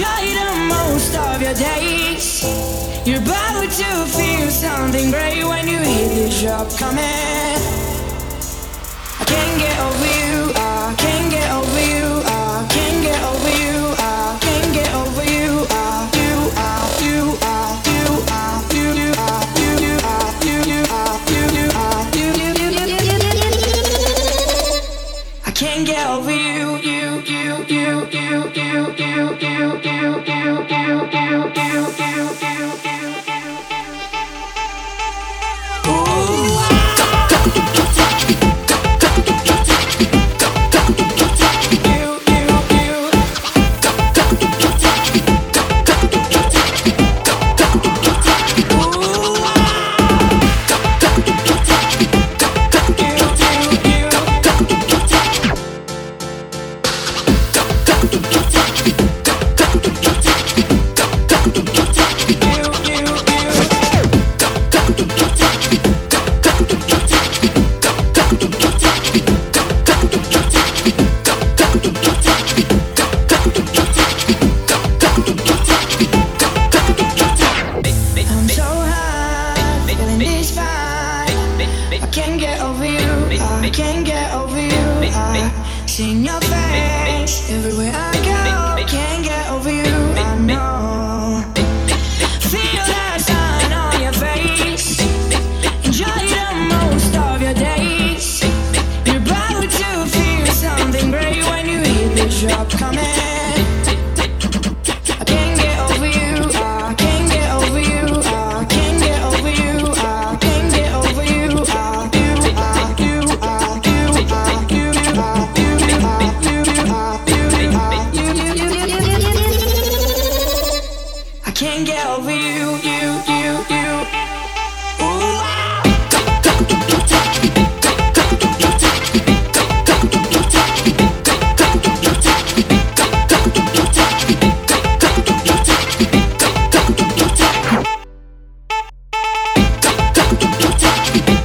Enjoy the most of your days. You're bound to feel something great when you hear the drop coming. I can't get over you. can't get over you, you, you, you, you, you, you, you, you, you, you, you, you, you, you, you. can't get over you. I can't get over you. I seen your face everywhere I go. can't get over you, you, you, you. Thank ah. you.